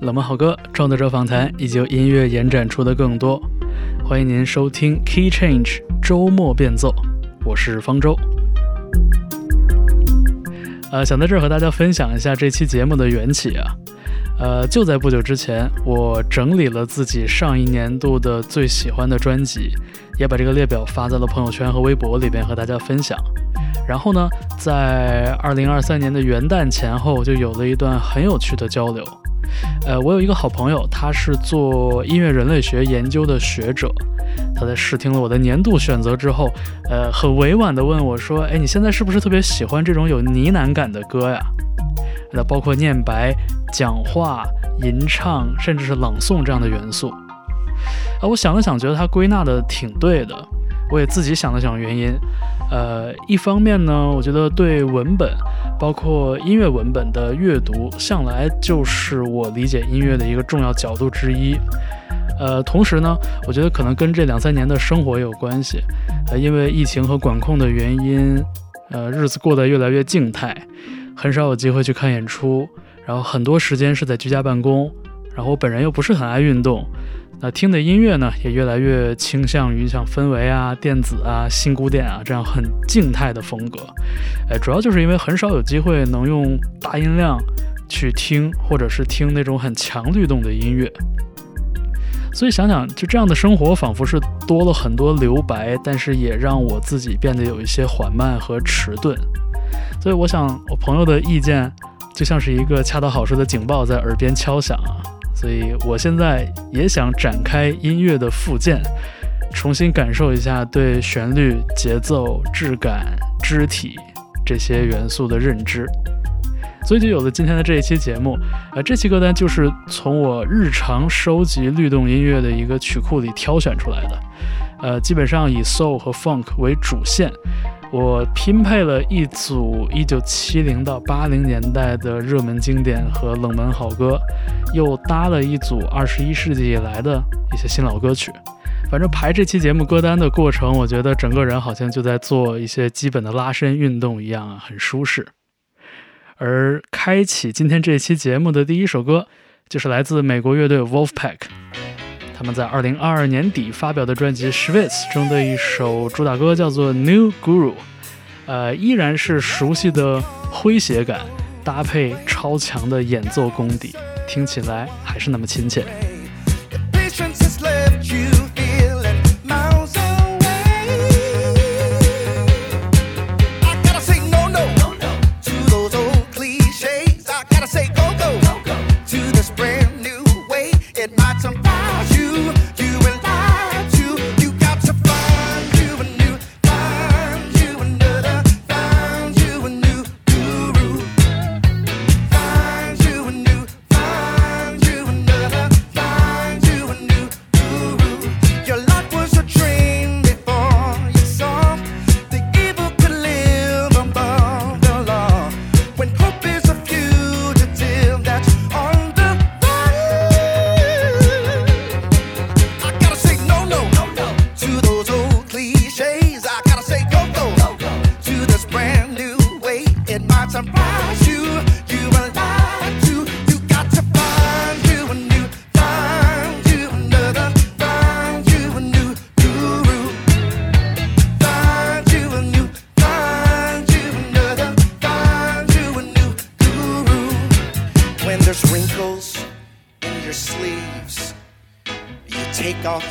冷门好歌、创作者访谈以及音乐延展出的更多。欢迎您收听 Key Change 周末变奏，我是方舟。呃，想在这儿和大家分享一下这期节目的缘起啊。呃，就在不久之前，我整理了自己上一年度的最喜欢的专辑，也把这个列表发在了朋友圈和微博里边和大家分享。然后呢，在二零二三年的元旦前后，就有了一段很有趣的交流。呃，我有一个好朋友，他是做音乐人类学研究的学者。他在试听了我的年度选择之后，呃，很委婉地问我说：“哎，你现在是不是特别喜欢这种有呢喃感的歌呀？那包括念白、讲话、吟唱，甚至是朗诵这样的元素。”啊，我想了想，觉得他归纳的挺对的。我也自己想了想原因。呃，一方面呢，我觉得对文本，包括音乐文本的阅读，向来就是我理解音乐的一个重要角度之一。呃，同时呢，我觉得可能跟这两三年的生活有关系。呃，因为疫情和管控的原因，呃，日子过得越来越静态，很少有机会去看演出，然后很多时间是在居家办公，然后我本人又不是很爱运动。那听的音乐呢，也越来越倾向于像氛围啊、电子啊、新古典啊这样很静态的风格。哎，主要就是因为很少有机会能用大音量去听，或者是听那种很强律动的音乐。所以想想，就这样的生活仿佛是多了很多留白，但是也让我自己变得有一些缓慢和迟钝。所以我想，我朋友的意见就像是一个恰到好处的警报在耳边敲响啊。所以我现在也想展开音乐的复健，重新感受一下对旋律、节奏、质感、肢体这些元素的认知，所以就有了今天的这一期节目。呃，这期歌单就是从我日常收集律动音乐的一个曲库里挑选出来的，呃，基本上以 soul 和 funk 为主线。我拼配了一组一九七零到八零年代的热门经典和冷门好歌，又搭了一组二十一世纪以来的一些新老歌曲。反正排这期节目歌单的过程，我觉得整个人好像就在做一些基本的拉伸运动一样，很舒适。而开启今天这期节目的第一首歌，就是来自美国乐队 Wolfpack。他们在二零二二年底发表的专辑《Schwitz》中的一首主打歌叫做《New Guru》，呃，依然是熟悉的诙谐感，搭配超强的演奏功底，听起来还是那么亲切。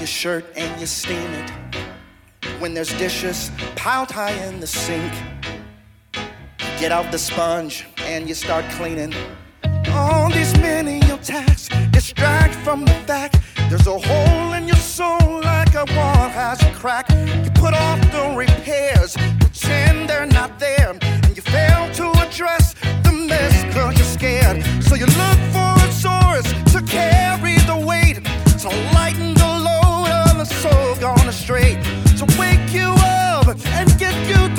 Shirt and you steam it. When there's dishes piled high in the sink, get out the sponge and you start cleaning. All these menial tasks distract from the fact there's a hole in your soul like a wall has a crack. You put off the repairs, pretend they're not there, and you fail to address the mess cause you're scared. So you look for a source to carry the weight, to and get you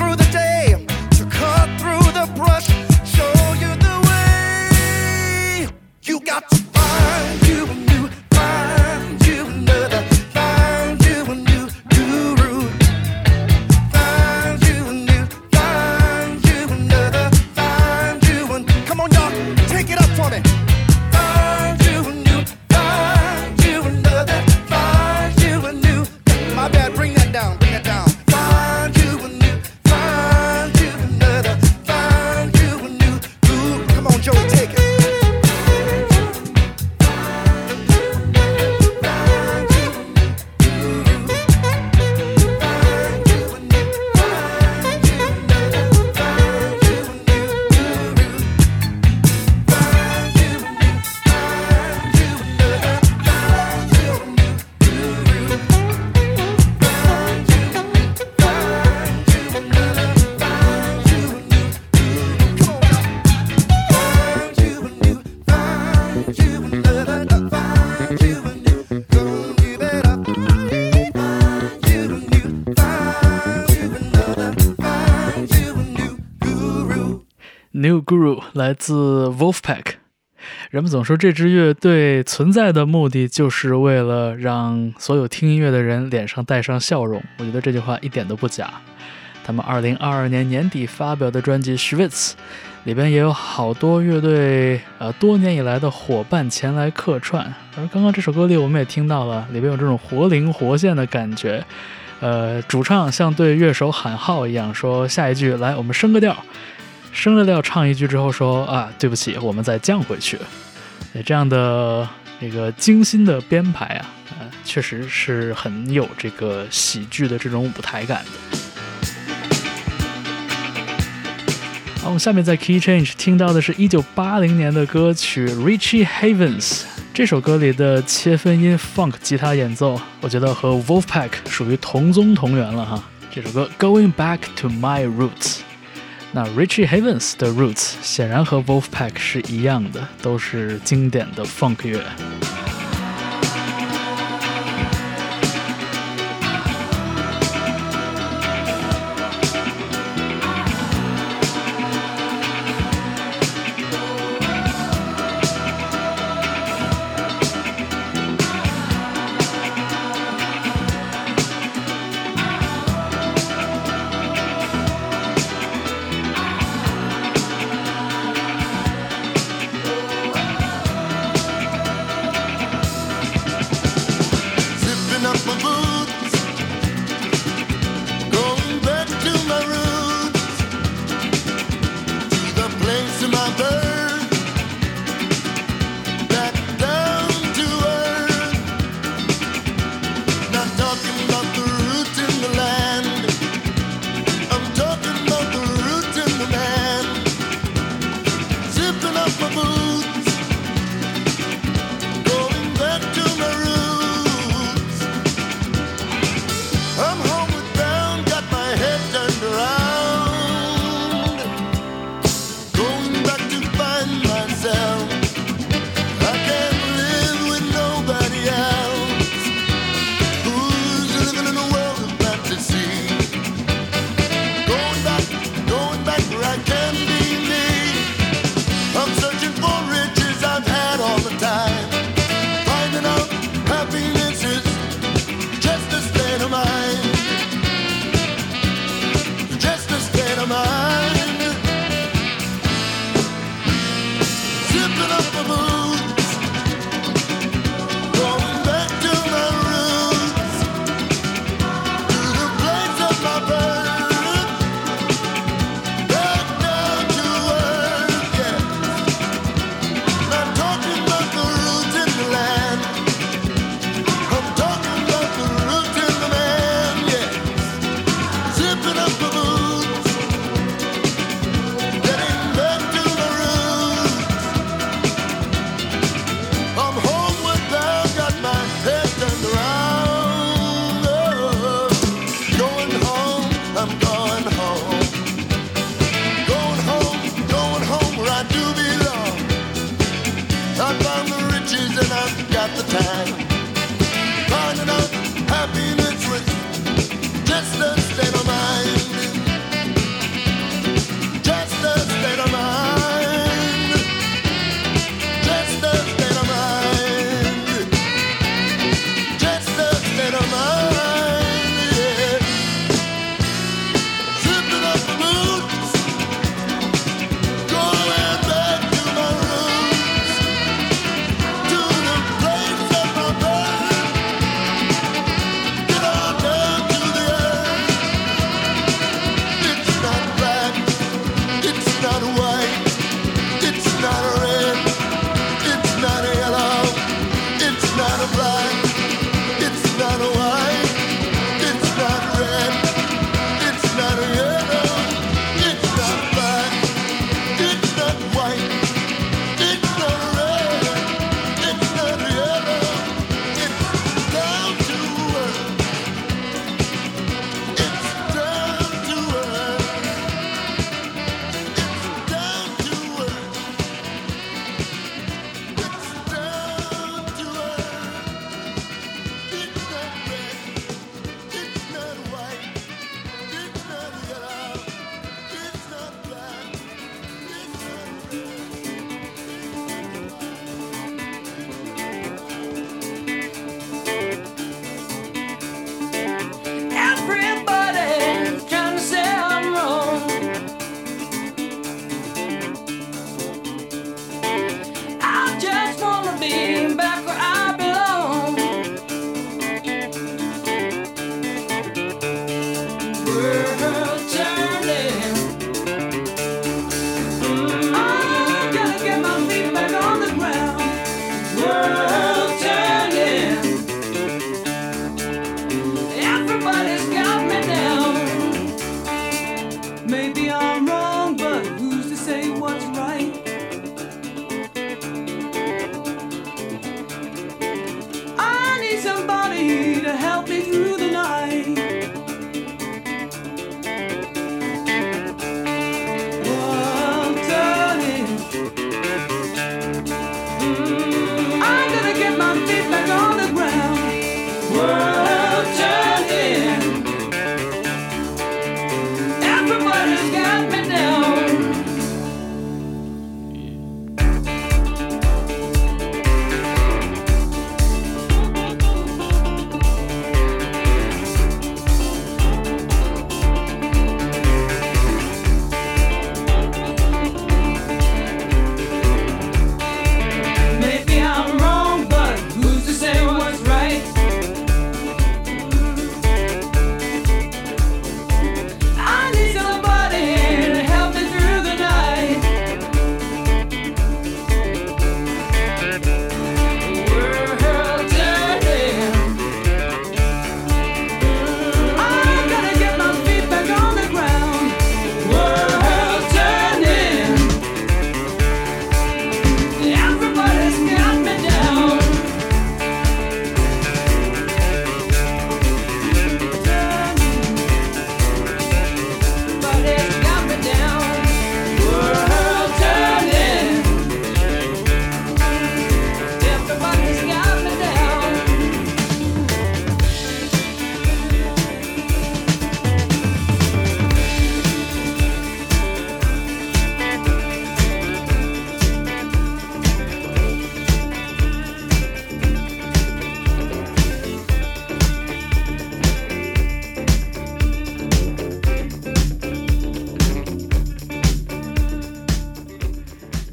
Guru 来自 Wolfpack。人们总说这支乐队存在的目的就是为了让所有听音乐的人脸上带上笑容。我觉得这句话一点都不假。他们2022年年底发表的专辑《Schwitz》里边也有好多乐队呃多年以来的伙伴前来客串。而刚刚这首歌里我们也听到了，里边有这种活灵活现的感觉。呃，主唱像对乐手喊号一样，说下一句来，我们升个调，升了调唱一句之后说啊，对不起，我们再降回去。这样的这个精心的编排啊，呃，确实是很有这个喜剧的这种舞台感的。好，我们下面在 Key Change 听到的是一九八零年的歌曲 Richie Havens。这首歌里的切分音 funk 吉他演奏，我觉得和 Wolfpack 属于同宗同源了哈。这首歌 Going Back to My Roots，那 Richie Havens 的 Roots 显然和 Wolfpack 是一样的，都是经典的 funk 乐。to my time.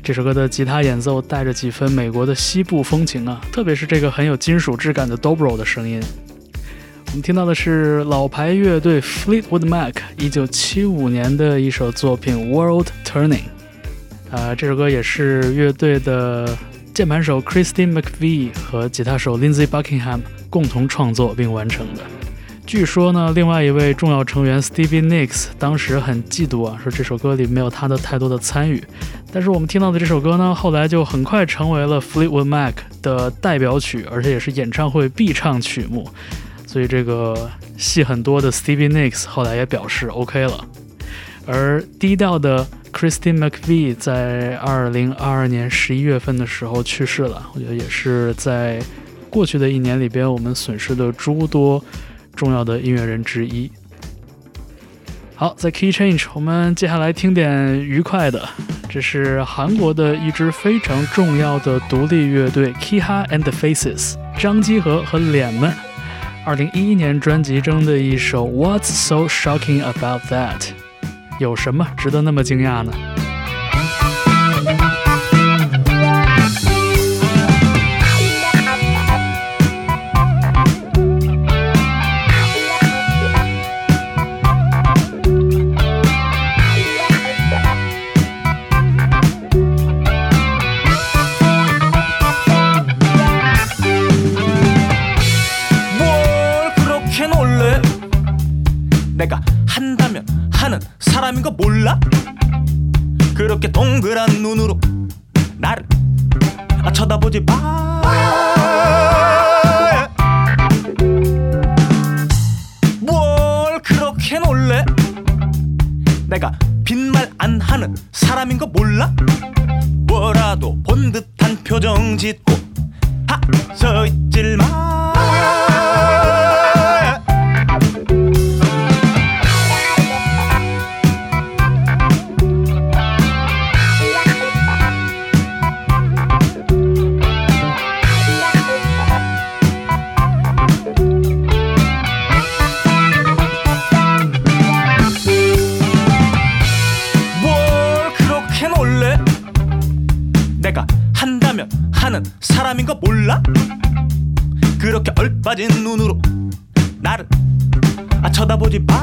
这首歌的吉他演奏带着几分美国的西部风情啊，特别是这个很有金属质感的 dobro 的声音。我们听到的是老牌乐队 Fleetwood Mac 一九七五年的一首作品《World Turning》。啊，这首歌也是乐队的键盘手 Christine McVie 和吉他手 Lindsey Buckingham 共同创作并完成的。据说呢，另外一位重要成员 Stevie Nicks 当时很嫉妒啊，说这首歌里没有他的太多的参与。但是我们听到的这首歌呢，后来就很快成为了 Fleetwood Mac 的代表曲，而且也是演唱会必唱曲目。所以这个戏很多的 Stevie Nicks 后来也表示 OK 了。而低调的 Christine McVie 在二零二二年十一月份的时候去世了，我觉得也是在过去的一年里边我们损失的诸多重要的音乐人之一。好，在 Key Change，我们接下来听点愉快的，这是韩国的一支非常重要的独立乐队 Kiha and the Faces，张基和和脸们，二零一一年专辑中的一首 What's So Shocking About That。有什么值得那么惊讶呢？ 동그란 눈으로 나를 아, 쳐다보지 마. 뭘 그렇게 놀래? 내가 빈말 안 하는 사람인 거 몰라? 뭐라도 본 듯한 표정 짓고 the back.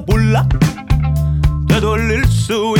몰라? 되돌릴 수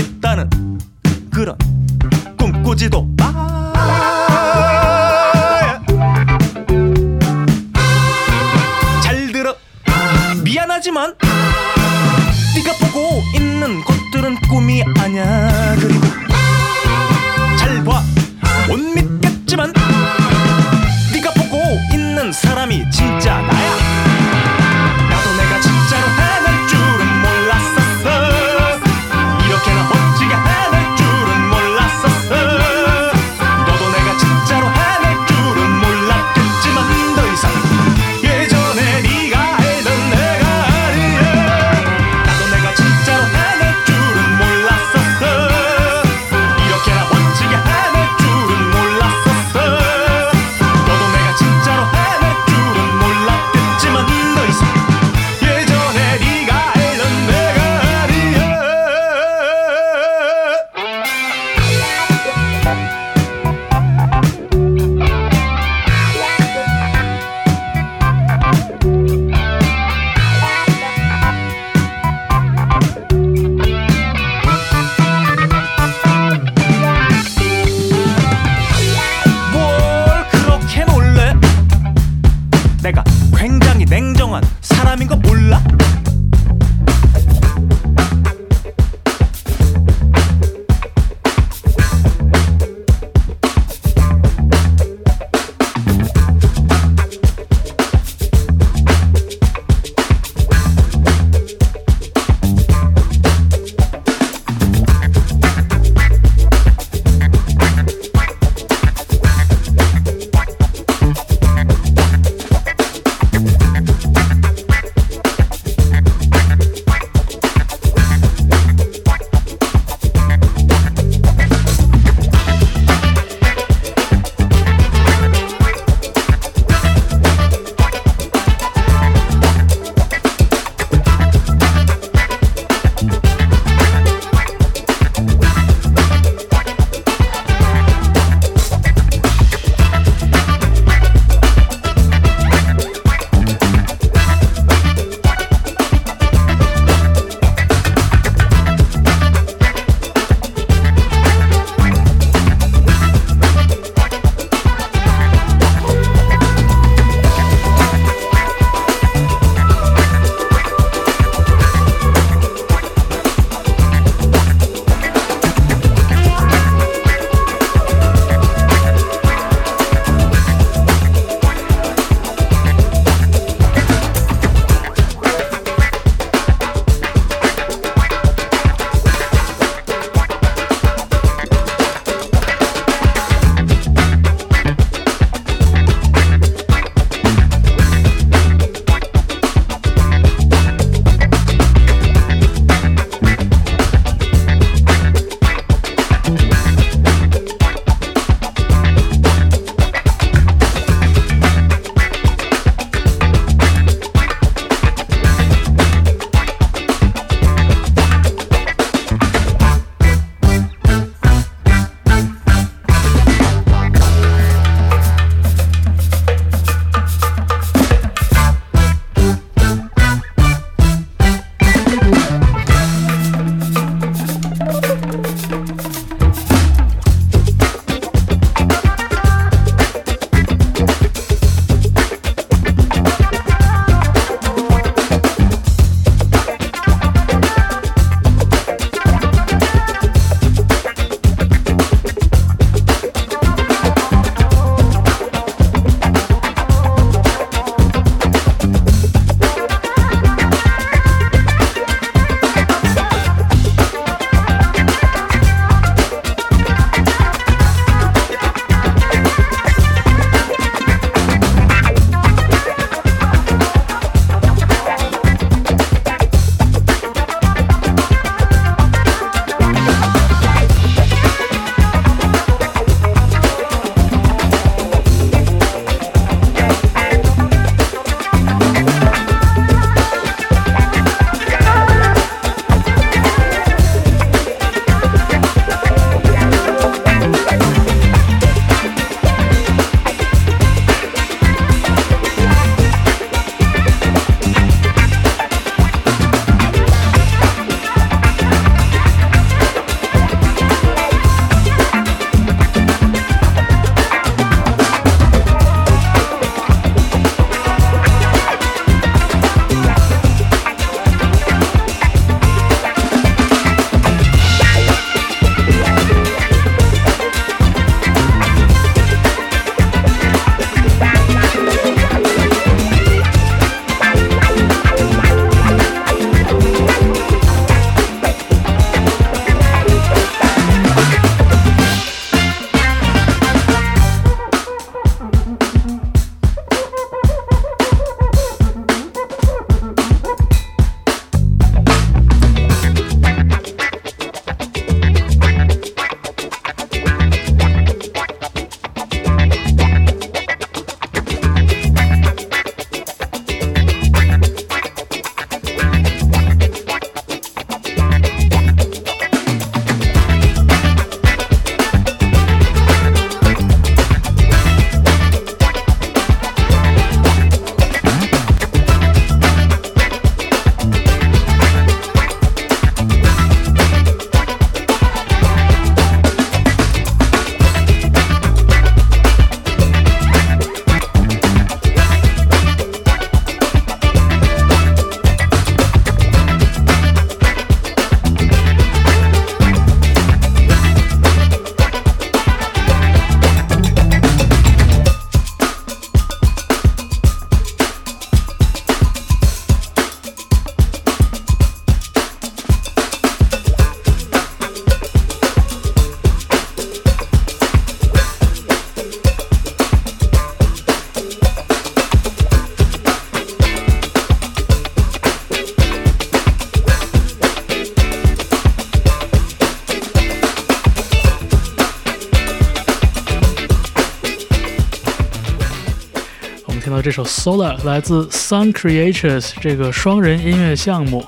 首 Solar 来自 Sun Creatures 这个双人音乐项目，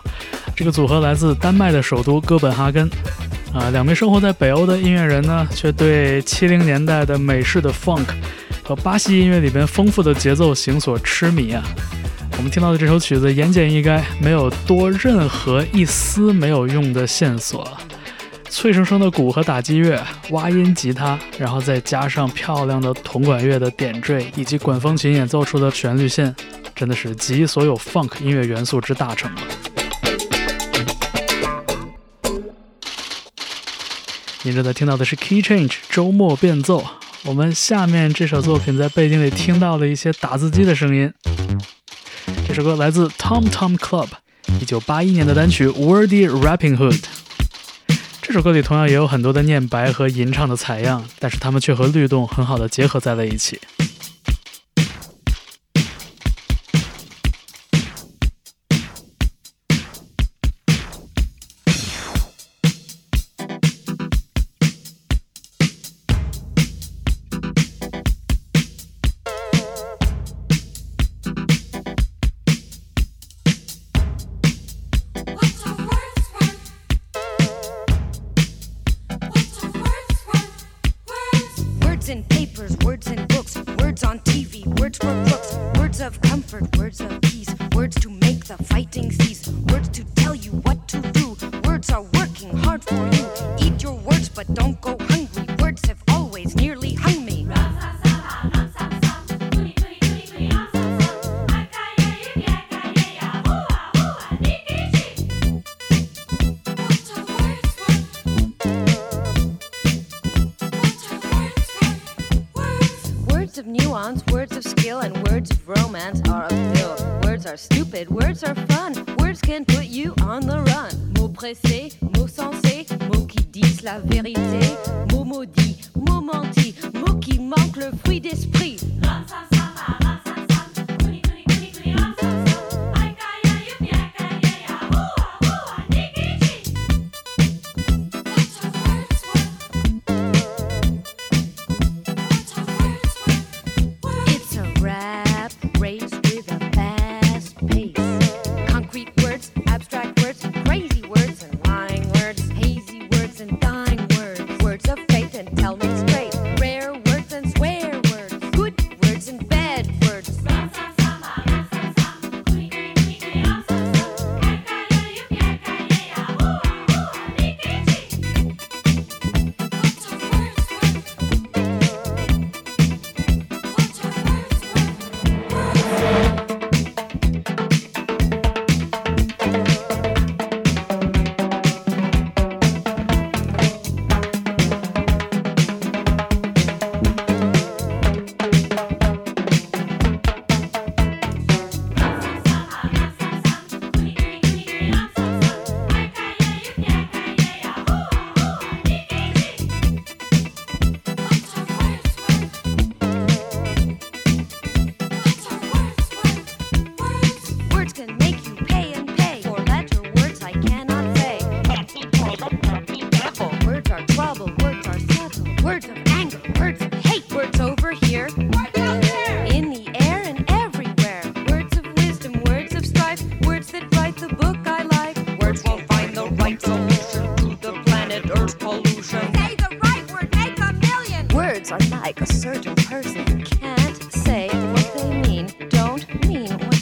这个组合来自丹麦的首都哥本哈根。啊，两名生活在北欧的音乐人呢，却对七零年代的美式的 Funk 和巴西音乐里边丰富的节奏型所痴迷啊。我们听到的这首曲子言简意赅，没有多任何一丝没有用的线索。脆生生的鼓和打击乐、挖音吉他，然后再加上漂亮的铜管乐的点缀，以及管风琴演奏出的旋律线，真的是集所有 funk 音乐元素之大成了。您正在听到的是 Key Change 周末变奏。我们下面这首作品在背景里听到了一些打字机的声音。这首歌来自 Tom Tom Club，一九八一年的单曲 Wordy Rapping Hood。这首歌里同样也有很多的念白和吟唱的采样，但是它们却和律动很好的结合在了一起。Words can put you on the run. Mots pressés, mots sensés, mots qui disent la vérité. Mots maudits, mots mentis, mots qui manquent le fruit d'esprit. person can't say what they mean, don't mean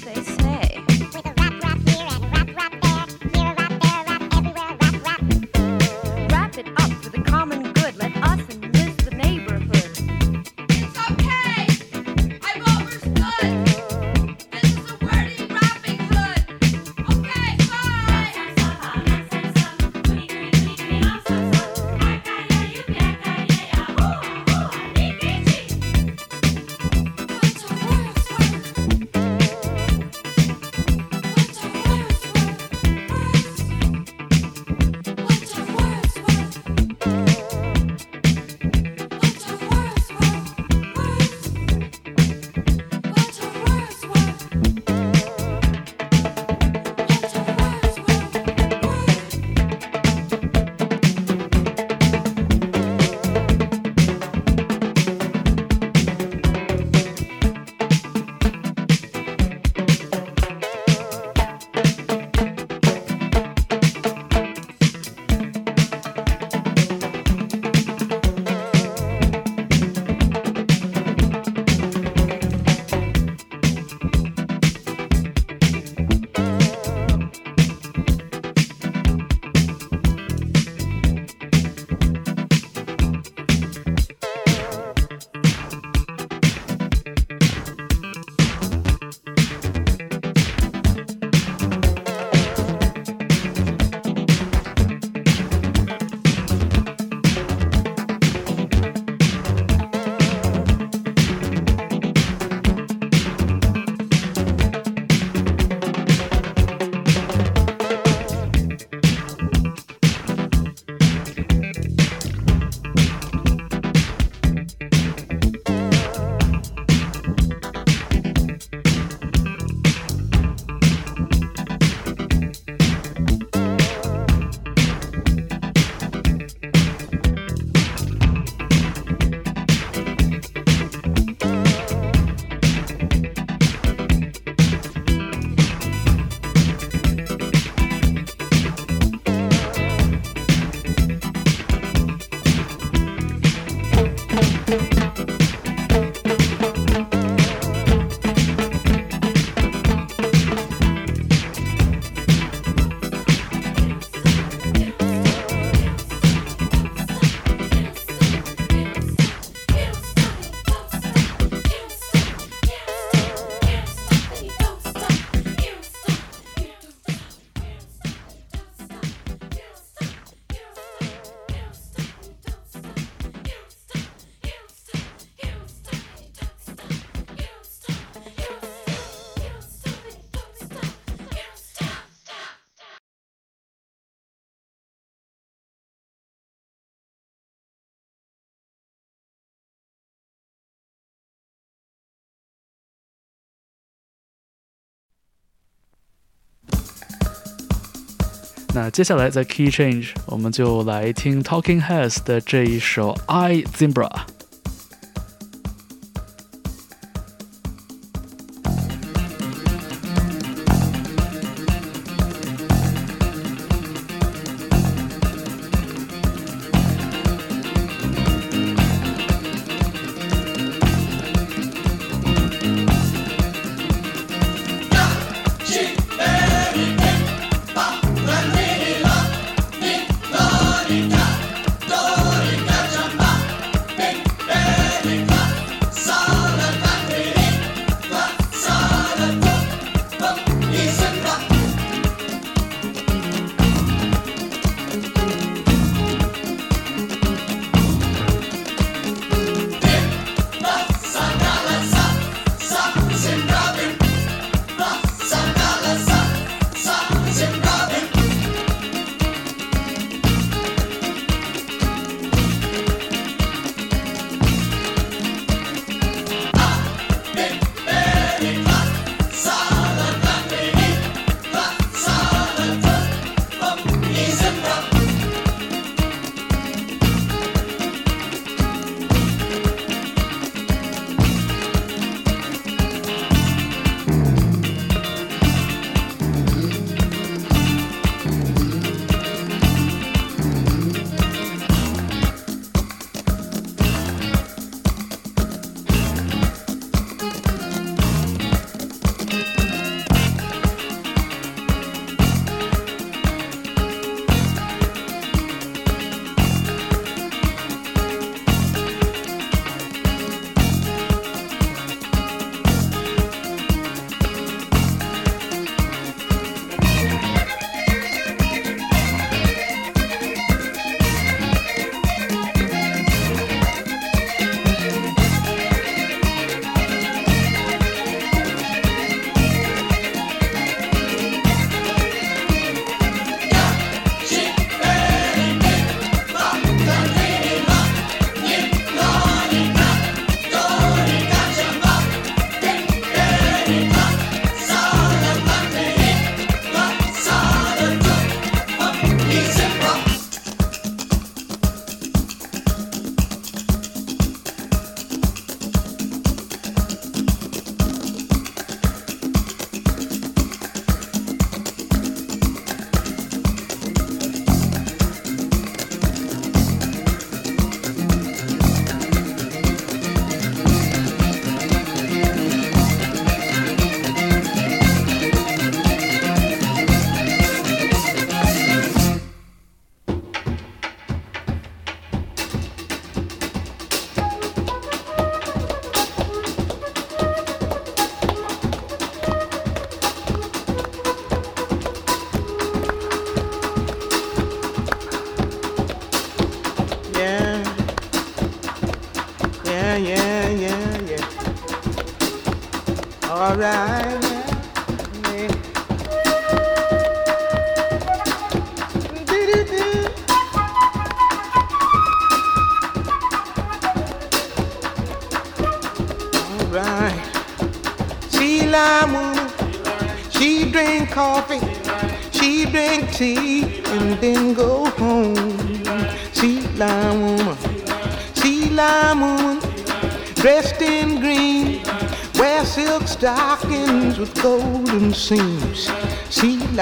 那接下来在 Key Change，我们就来听 Talking Heads 的这一首 I Zimbra。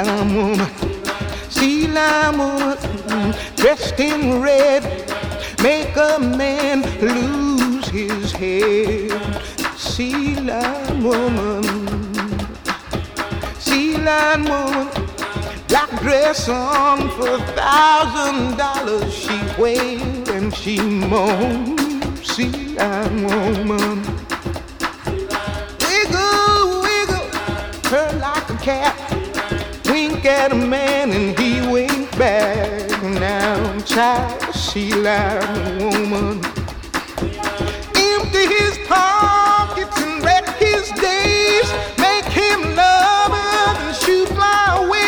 Lime woman, sea lime woman, dressed in red, make a man lose his head. Sea lion woman, sea lion woman, black dress on for a thousand dollars. She wailed and she moaned. Sea lion woman, wiggle, wiggle, her like a cat. Wink at a man and he winked back. Now, child, sea lion woman empty his pockets and wreck his days, make him love her and shoot fly away.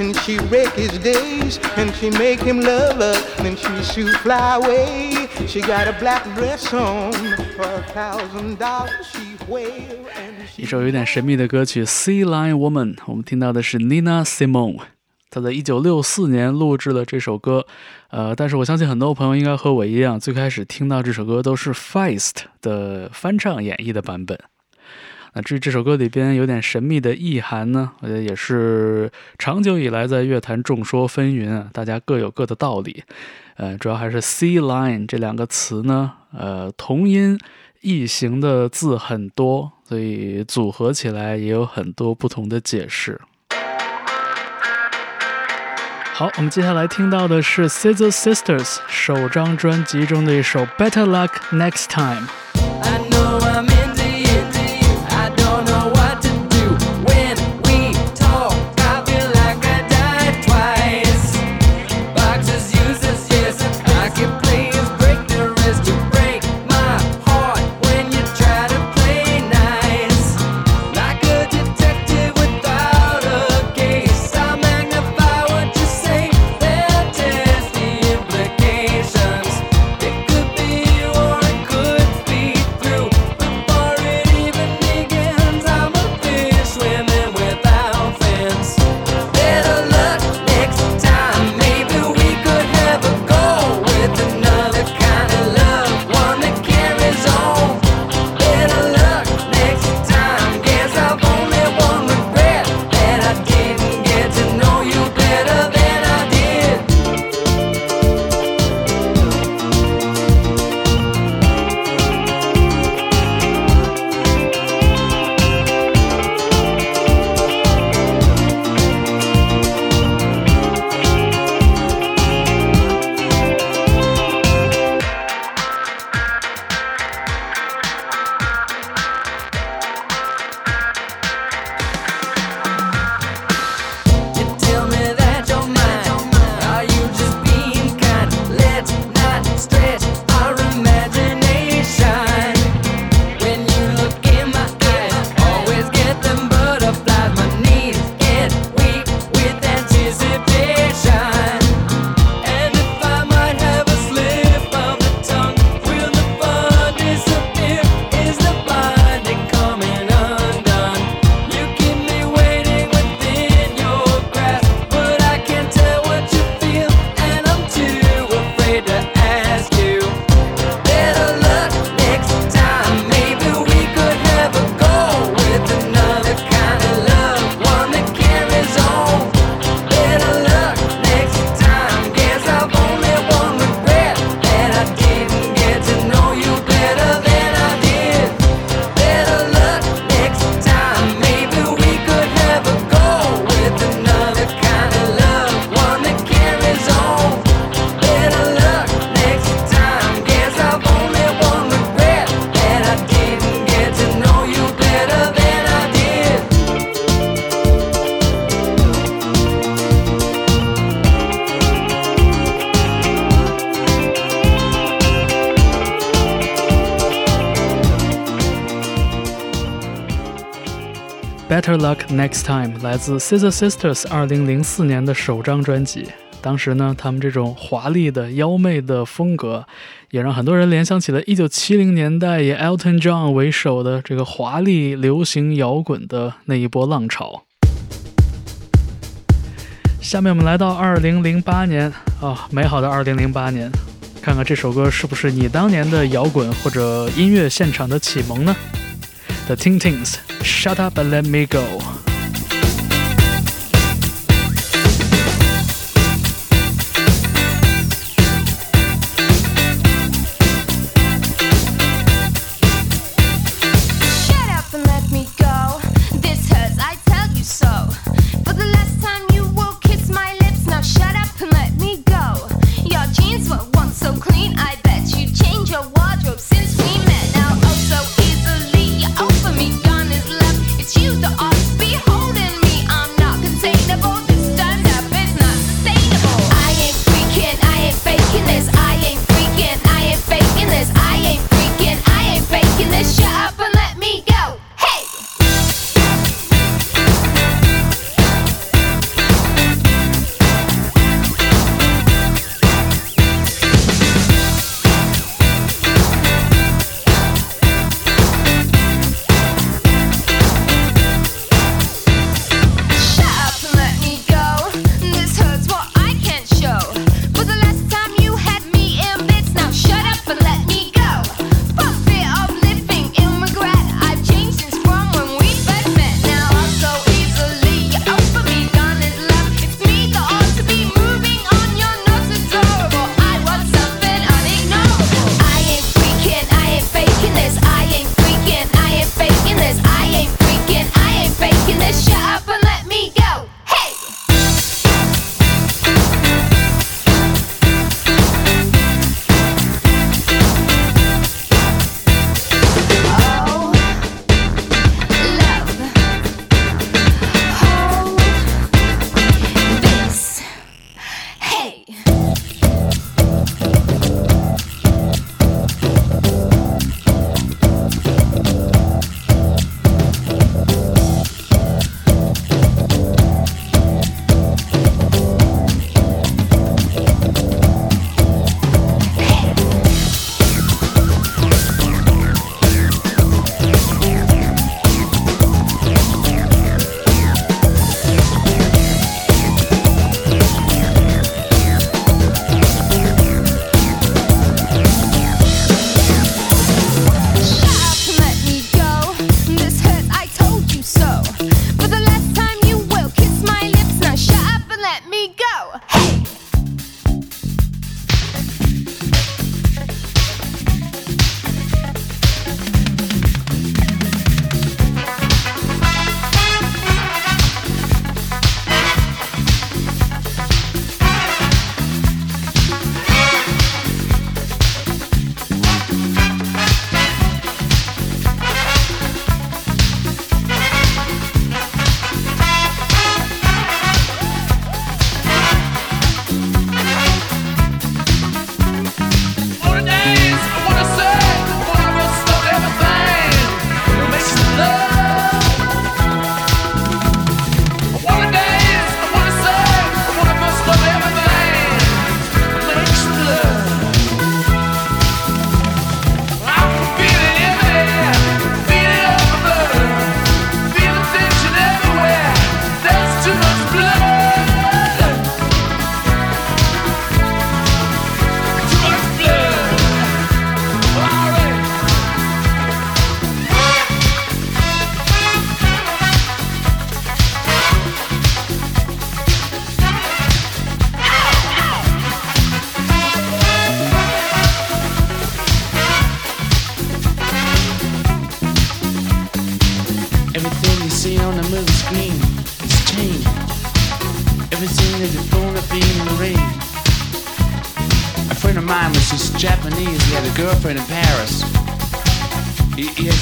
And she wreck his days and she make him love her then she shoot fly away. She got a black dress on for a thousand dollars. She wail and she 一首有点神秘的歌曲《Sea Lion Woman》，我们听到的是 Nina Simone。她在一九六四年录制了这首歌，呃，但是我相信很多朋友应该和我一样，最开始听到这首歌都是 Feist 的翻唱演绎的版本。那至于这首歌里边有点神秘的意涵呢，我觉得也是长久以来在乐坛众说纷纭啊，大家各有各的道理。呃，主要还是 sea line” 这两个词呢，呃，同音异形的字很多，所以组合起来也有很多不同的解释。好，我们接下来听到的是 Scissor Sisters 首张专辑中的一首《Better Luck Next Time》。Next Time 来自 Sister Sisters 二零零四年的首张专辑。当时呢，他们这种华丽的、妖媚的风格，也让很多人联想起了一九七零年代以 Elton John 为首的这个华丽流行摇滚的那一波浪潮。下面我们来到二零零八年啊，美好的二零零八年，看看这首歌是不是你当年的摇滚或者音乐现场的启蒙呢？The Ting Tings, Shut Up and Let Me Go。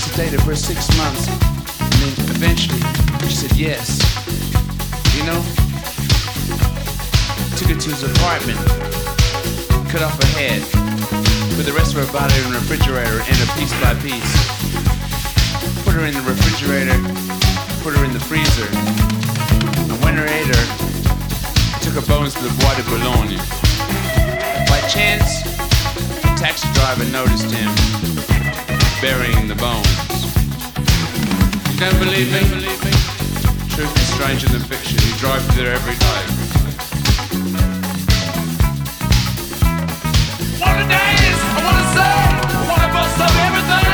To date her for six months, and then eventually she said yes. You know, took her to his apartment, cut off her head, put the rest of her body in the refrigerator, and her piece by piece. Put her in the refrigerator, put her in the freezer. And when her ate her, he took her bones to the Bois de Boulogne. By chance, the taxi driver noticed him burying the bones. You don't believe me? Truth is stranger than fiction. You drive through there every day. What a days! I wanna say, I wanna bust up everything.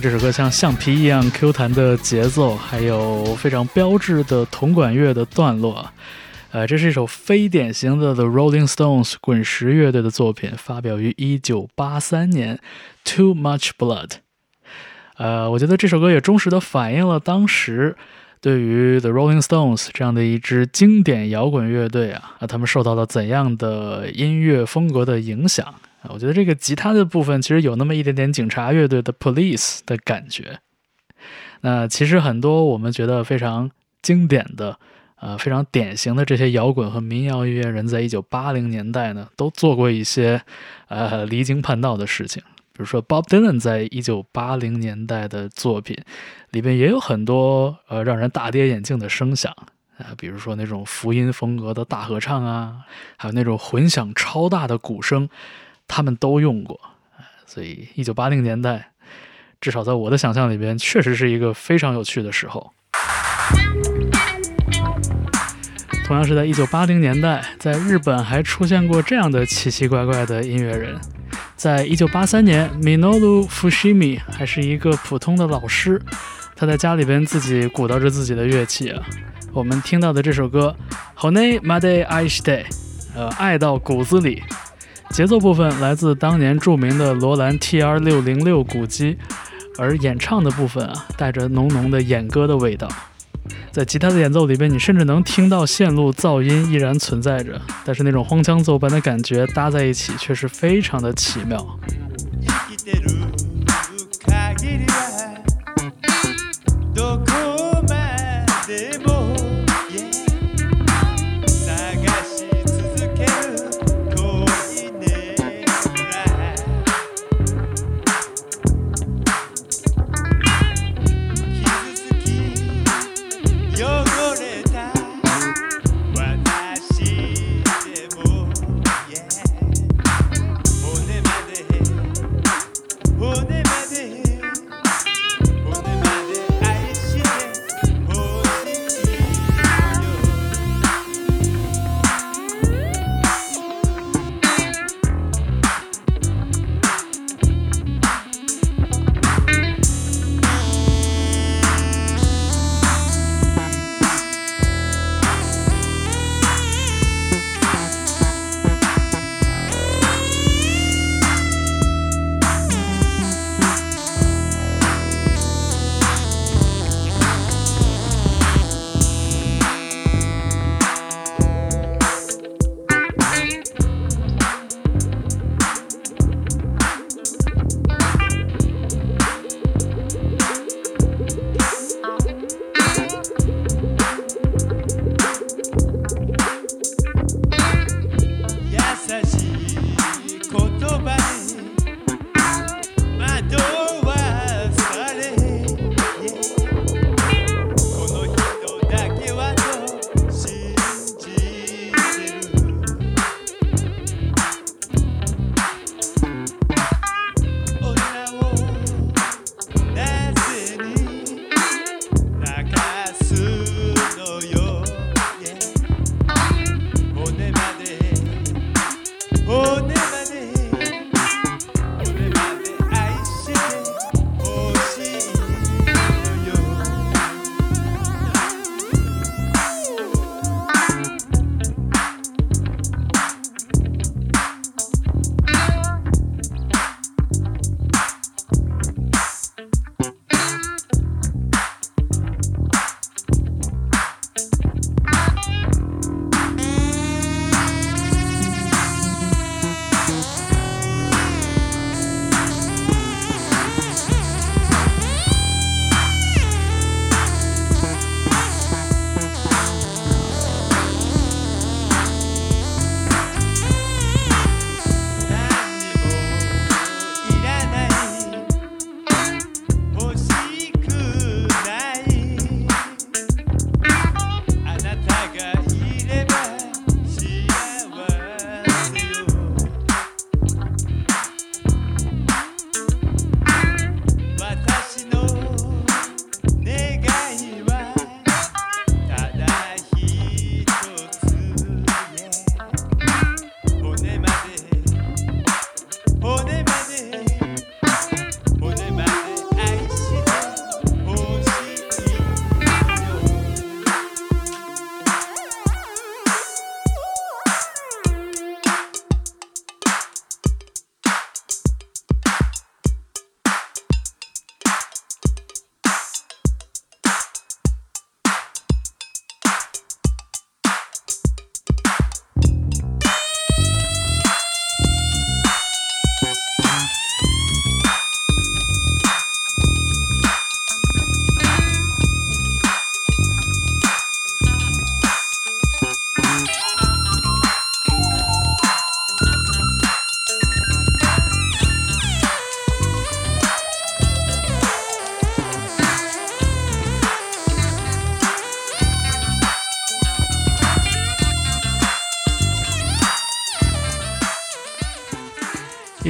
这首歌像橡皮一样 Q 弹的节奏，还有非常标志的铜管乐的段落。呃，这是一首非典型的 The Rolling Stones 滚石乐队的作品，发表于1983年，《Too Much Blood》。呃，我觉得这首歌也忠实的反映了当时对于 The Rolling Stones 这样的一支经典摇滚乐队啊，啊，他们受到了怎样的音乐风格的影响啊？我觉得这个吉他的部分其实有那么一点点警察乐队的 Police 的感觉。那其实很多我们觉得非常经典的。呃，非常典型的这些摇滚和民谣音乐人，在一九八零年代呢，都做过一些呃离经叛道的事情。比如说，Bob Dylan 在一九八零年代的作品里边也有很多呃让人大跌眼镜的声响。啊，比如说那种福音风格的大合唱啊，还有那种混响超大的鼓声，他们都用过。所以，一九八零年代，至少在我的想象里边，确实是一个非常有趣的时候。同样是在一九八零年代，在日本还出现过这样的奇奇怪怪的音乐人。在一九八三年，Minoru Fushimi 还是一个普通的老师，他在家里边自己鼓捣着自己的乐器啊。我们听到的这首歌《Hone Made Aishite》，呃，爱到骨子里。节奏部分来自当年著名的罗兰 TR 六零六鼓机，而演唱的部分啊，带着浓浓的演歌的味道。在吉他的演奏里边，你甚至能听到线路噪音依然存在着，但是那种荒腔走板的感觉搭在一起却是非常的奇妙。言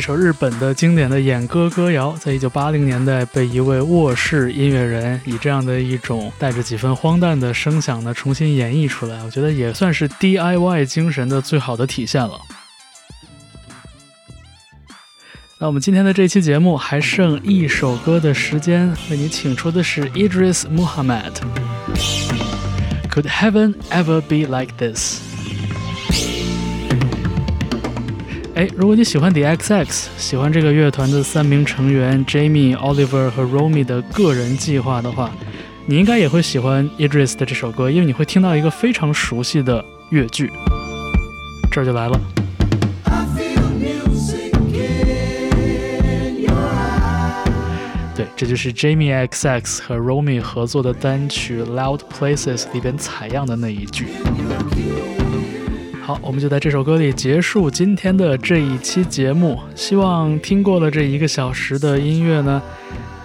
首日本的经典的演歌歌谣，在一九八零年代被一位卧室音乐人以这样的一种带着几分荒诞的声响呢重新演绎出来，我觉得也算是 DIY 精神的最好的体现了。那我们今天的这期节目还剩一首歌的时间，为你请出的是 Idris Muhammad。Could heaven ever be like this？哎，如果你喜欢 The XX，喜欢这个乐团的三名成员 Jamie、Oliver 和 Romy 的个人计划的话，你应该也会喜欢 Idris 的这首歌，因为你会听到一个非常熟悉的乐句。这就来了。对，这就是 Jamie XX 和 Romy 合作的单曲《Loud Places》里边采样的那一句。好，我们就在这首歌里结束今天的这一期节目。希望听过了这一个小时的音乐呢，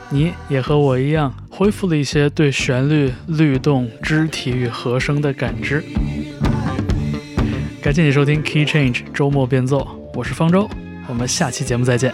你也和我一样恢复了一些对旋律、律动、肢体与和声的感知。感谢你收听 Key Change 周末变奏，我是方舟，我们下期节目再见。